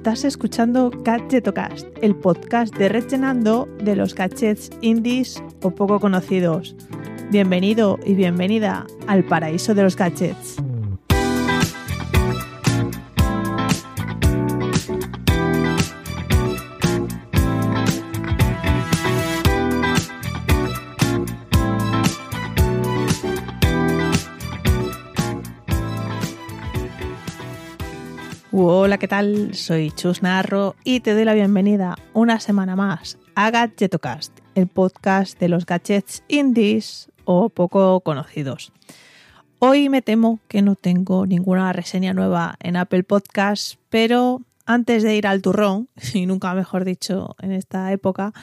Estás escuchando Gadgetocast, el podcast de Rellenando de los gadgets indies o poco conocidos. Bienvenido y bienvenida al paraíso de los gadgets. ¿Qué tal? Soy Chus Narro y te doy la bienvenida una semana más a Gadgetocast, el podcast de los gadgets indies o poco conocidos. Hoy me temo que no tengo ninguna reseña nueva en Apple Podcasts, pero antes de ir al turrón, y nunca mejor dicho en esta época,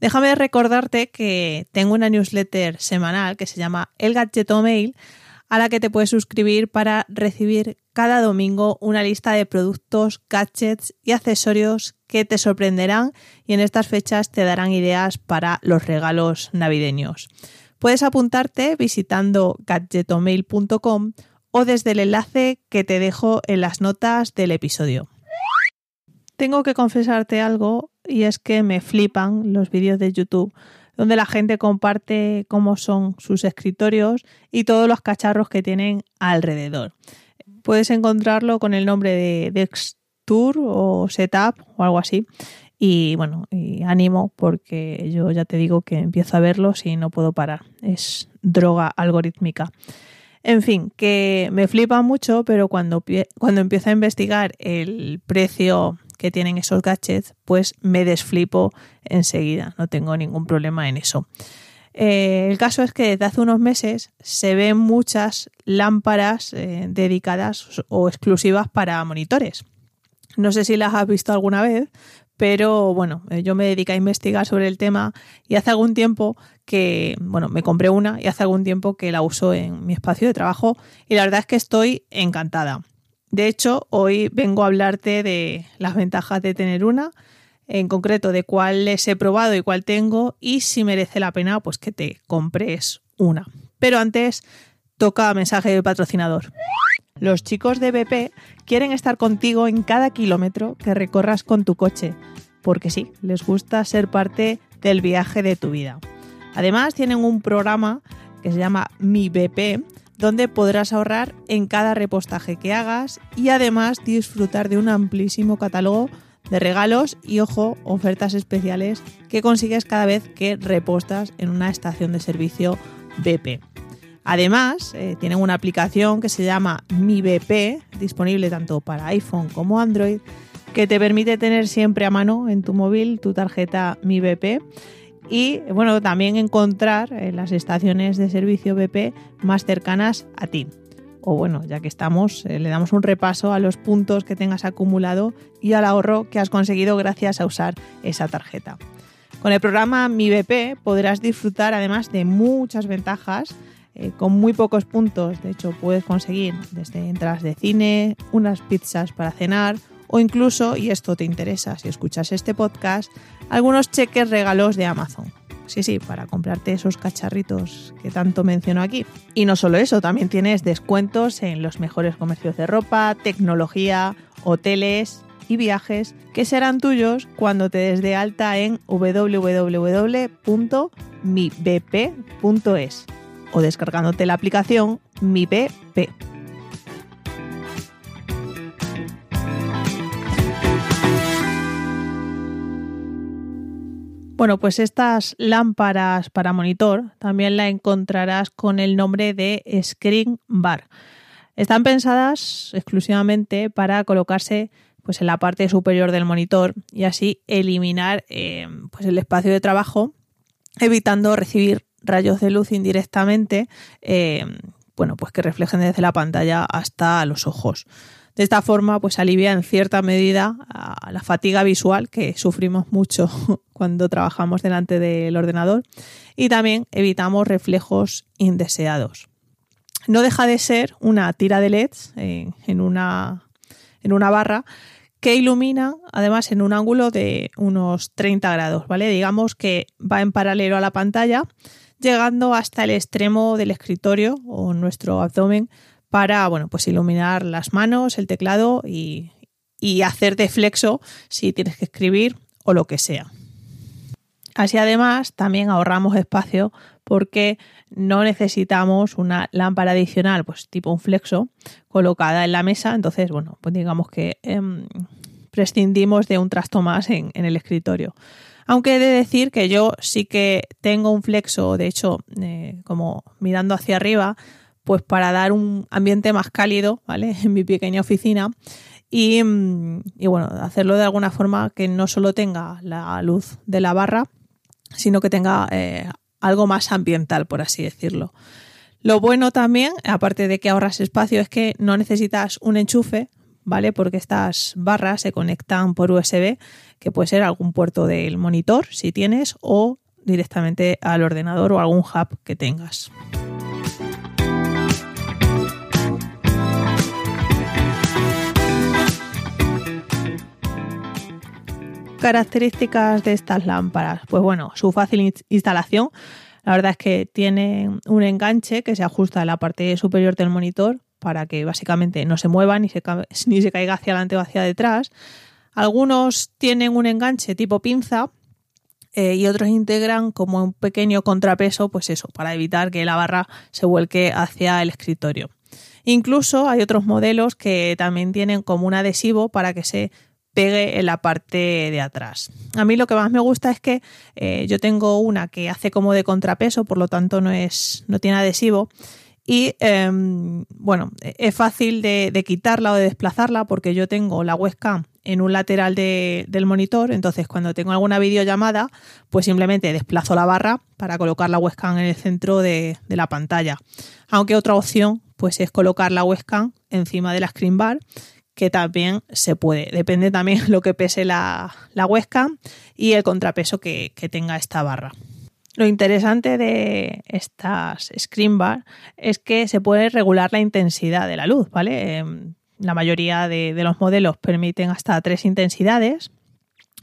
déjame recordarte que tengo una newsletter semanal que se llama El Gadgeto Mail a la que te puedes suscribir para recibir cada domingo una lista de productos, gadgets y accesorios que te sorprenderán y en estas fechas te darán ideas para los regalos navideños. Puedes apuntarte visitando gadgetomail.com o desde el enlace que te dejo en las notas del episodio. Tengo que confesarte algo y es que me flipan los vídeos de YouTube donde la gente comparte cómo son sus escritorios y todos los cacharros que tienen alrededor. Puedes encontrarlo con el nombre de Dextour o Setup o algo así. Y bueno, y ánimo porque yo ya te digo que empiezo a verlos y no puedo parar. Es droga algorítmica. En fin, que me flipa mucho, pero cuando, cuando empiezo a investigar el precio que tienen esos gadgets, pues me desflipo enseguida, no tengo ningún problema en eso. Eh, el caso es que desde hace unos meses se ven muchas lámparas eh, dedicadas o exclusivas para monitores. No sé si las has visto alguna vez, pero bueno, eh, yo me dedico a investigar sobre el tema y hace algún tiempo que, bueno, me compré una y hace algún tiempo que la uso en mi espacio de trabajo y la verdad es que estoy encantada. De hecho, hoy vengo a hablarte de las ventajas de tener una, en concreto de cuáles he probado y cuál tengo y si merece la pena pues que te compres una. Pero antes toca mensaje del patrocinador. Los chicos de BP quieren estar contigo en cada kilómetro que recorras con tu coche, porque sí, les gusta ser parte del viaje de tu vida. Además, tienen un programa que se llama Mi BP, donde podrás ahorrar en cada repostaje que hagas y además disfrutar de un amplísimo catálogo de regalos y, ojo, ofertas especiales que consigues cada vez que repostas en una estación de servicio BP. Además, eh, tienen una aplicación que se llama Mi BP, disponible tanto para iPhone como Android, que te permite tener siempre a mano en tu móvil tu tarjeta Mi BP y bueno, también encontrar eh, las estaciones de servicio BP más cercanas a ti. O bueno, ya que estamos, eh, le damos un repaso a los puntos que tengas acumulado y al ahorro que has conseguido gracias a usar esa tarjeta. Con el programa Mi BP podrás disfrutar además de muchas ventajas eh, con muy pocos puntos. De hecho, puedes conseguir desde entradas de cine, unas pizzas para cenar o incluso, y esto te interesa si escuchas este podcast, algunos cheques regalos de Amazon. Sí, sí, para comprarte esos cacharritos que tanto menciono aquí. Y no solo eso, también tienes descuentos en los mejores comercios de ropa, tecnología, hoteles y viajes que serán tuyos cuando te des de alta en www.mibp.es o descargándote la aplicación Mi Bueno, pues estas lámparas para monitor también la encontrarás con el nombre de Screen Bar. Están pensadas exclusivamente para colocarse pues, en la parte superior del monitor y así eliminar eh, pues, el espacio de trabajo, evitando recibir rayos de luz indirectamente, eh, bueno, pues que reflejen desde la pantalla hasta los ojos. De esta forma, pues alivia en cierta medida la fatiga visual que sufrimos mucho cuando trabajamos delante del ordenador y también evitamos reflejos indeseados. No deja de ser una tira de LEDs en, una, en una barra que ilumina además en un ángulo de unos 30 grados, ¿vale? Digamos que va en paralelo a la pantalla, llegando hasta el extremo del escritorio o nuestro abdomen para bueno, pues iluminar las manos, el teclado y, y hacer de flexo si tienes que escribir o lo que sea. Así además también ahorramos espacio porque no necesitamos una lámpara adicional, pues tipo un flexo, colocada en la mesa. Entonces, bueno, pues digamos que em, prescindimos de un trasto más en, el escritorio. Aunque he de decir que yo sí que tengo un flexo, de hecho, eh, como mirando hacia arriba, pues para dar un ambiente más cálido, ¿vale? En mi pequeña oficina. Y, mm, y, bueno, hacerlo de alguna forma que no solo tenga la luz de la barra, sino que tenga eh, algo más ambiental, por así decirlo. Lo bueno también, aparte de que ahorras espacio, es que no necesitas un enchufe, ¿vale? Porque estas barras se conectan por USB, que puede ser algún puerto del monitor, si tienes, o directamente al ordenador o algún hub que tengas. Características de estas lámparas? Pues bueno, su fácil instalación. La verdad es que tiene un enganche que se ajusta en la parte superior del monitor para que básicamente no se mueva ni se, ni se caiga hacia adelante o hacia detrás. Algunos tienen un enganche tipo pinza eh, y otros integran como un pequeño contrapeso, pues eso, para evitar que la barra se vuelque hacia el escritorio. Incluso hay otros modelos que también tienen como un adhesivo para que se pegue en la parte de atrás. A mí lo que más me gusta es que eh, yo tengo una que hace como de contrapeso, por lo tanto no, es, no tiene adhesivo. Y em, bueno, es fácil de, quitarla o de desplazarla porque yo tengo la webcam en un lateral del monitor, entonces cuando tengo alguna videollamada, pues simplemente desplazo la barra para colocar la webcam en el centro de, de la pantalla. Aunque otra opción pues es colocar la webcam encima de la screen bar que también se puede. Depende también lo que pese la, la y el contrapeso que, tenga esta barra. Lo interesante de estas screen bar es que se puede regular la intensidad de la luz, ¿vale? Em, la mayoría de, los modelos permiten hasta tres intensidades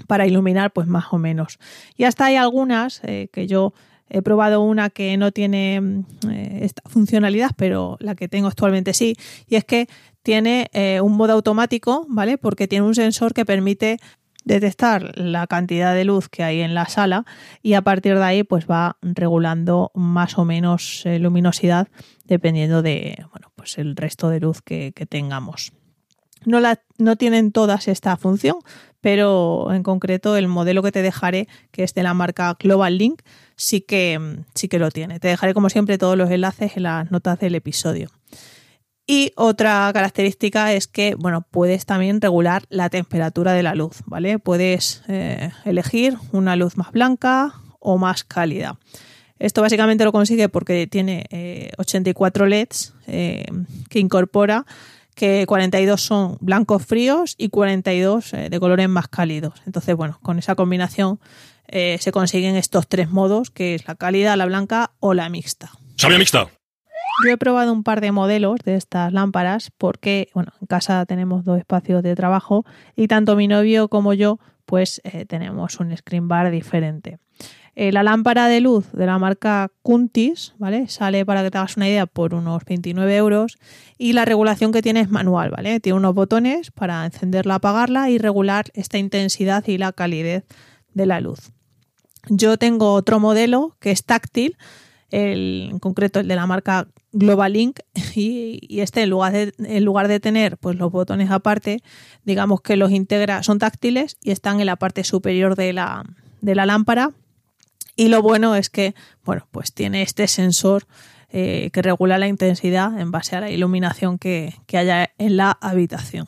para iluminar pues más o menos. Y hasta hay algunas eh, que yo He probado una que no tiene mm, eh, esta funcionalidad, pero la que tengo actualmente sí, y es que tiene eh, un modo automático, ¿vale? Porque tiene un sensor que permite detectar la cantidad de luz que hay en la sala y a partir de ahí pues va regulando más o menos eh, luminosidad dependiendo de bueno pues el resto de luz que, tengamos. No, la, no tienen todas esta función, pero en concreto el modelo que te dejaré, que es de la marca Global Link, sí que, sí que lo tiene. Te dejaré como siempre todos los enlaces en las notas del episodio. Y otra característica es que, bueno, puedes también regular la temperatura de la luz, ¿vale? Puedes eh, elegir una luz más blanca o más cálida. Esto básicamente lo consigue porque tiene 84 eh, LEDs eh, que incorpora, que 42 son blancos fríos y 42 de colores más cálidos. Entonces, bueno, con esa combinación se consiguen estos tres modos, que es la cálida, la blanca o la mixta. ¡Sabia mixta! Yo he probado un par de modelos de estas lámparas porque, bueno, en casa tenemos dos espacios de trabajo y tanto mi novio como yo, pues eh, tenemos un screen bar diferente. Eh, la lámpara de luz de la marca Kuntis, ¿vale? Sale, para que te hagas una idea, por unos 29 euros y la regulación que tiene es manual, ¿vale? Tiene unos botones para encenderla, apagarla y regular esta intensidad y la calidez de la luz. Yo tengo otro modelo que es táctil, en concreto el de la marca Global Link y, este en lugar, de, en lugar de tener pues los botones aparte, digamos que los integra, son táctiles y están en la parte superior de la, de la lámpara. Y lo bueno es que, bueno, pues tiene este sensor eh, que regula la intensidad en base a la iluminación que, que haya en la habitación.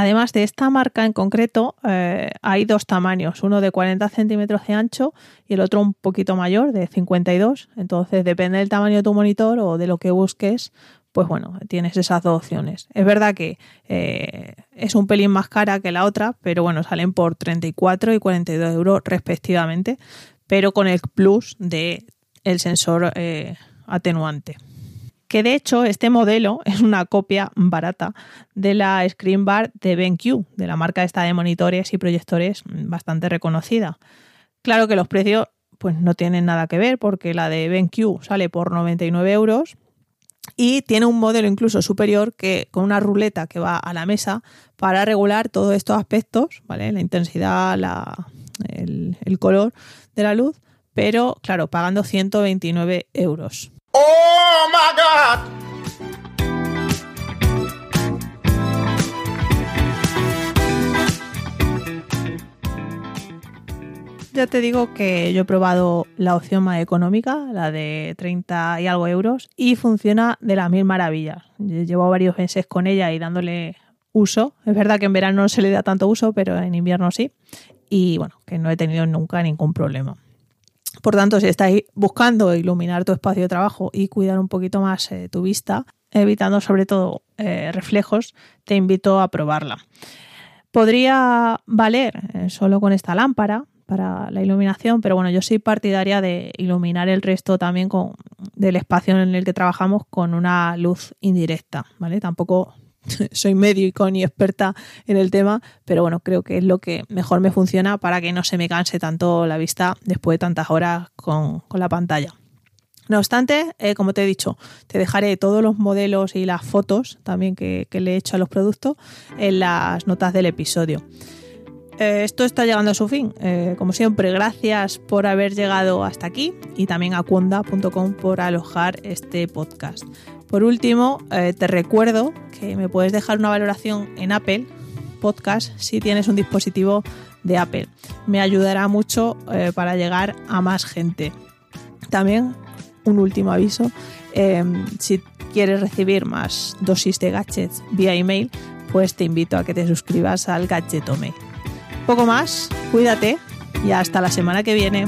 Además de esta marca en concreto, eh, hay dos tamaños, uno de 40 centímetros de ancho y el otro un poquito mayor, de 52. Entonces, depende del tamaño de tu monitor o de lo que busques, pues bueno, tienes esas dos opciones. Es verdad que eh, es un pelín más cara que la otra, pero bueno, salen por 34 y 42 euros respectivamente, pero con el plus de sensor eh, atenuante que de hecho este modelo es una copia barata de la Screen Bar de BenQ, de la marca esta de monitores y proyectores bastante reconocida. Claro que los precios pues no tienen nada que ver porque la de BenQ sale por 99 euros y tiene un modelo incluso superior que con una ruleta que va a la mesa para regular todos estos aspectos, ¿vale? La intensidad, el, el color de la luz, pero claro, pagando 129 euros. ¡Oh, my God! Ya te digo que yo he probado la opción más económica, la de 30 y algo euros, y funciona de las mil maravillas. Llevo varios meses con ella y dándole uso. Es verdad que en verano no se le da tanto uso, pero en invierno sí. Y bueno, que no he tenido nunca ningún problema. Por tanto, si estáis buscando iluminar tu espacio de trabajo y cuidar un poquito más eh, tu vista, evitando sobre todo eh, reflejos, te invito a probarla. Podría valer eh, solo con esta lámpara, para la iluminación, pero bueno, yo soy partidaria de iluminar el resto también con, del espacio en el que trabajamos con una luz indirecta, ¿vale? Tampoco soy médico ni experta en el tema, pero bueno, creo que es lo que mejor me funciona para que no se me canse tanto la vista después de tantas horas con, la pantalla. No obstante, eh, como te he dicho, te dejaré todos los modelos y las fotos también que, que le he hecho a los productos en las notas del episodio. Eh, esto está llegando a su fin. Eh, como siempre, gracias por haber llegado hasta aquí y también a cuonda.com por alojar este podcast. Por último, eh, te recuerdo que me puedes dejar una valoración en Apple Podcast si tienes un dispositivo de Apple. Me ayudará mucho para llegar a más gente. También un último aviso. si quieres recibir más dosis de gadgets vía email, pues te invito a que te suscribas al Gadgetome poco más, cuídate y hasta la semana que viene.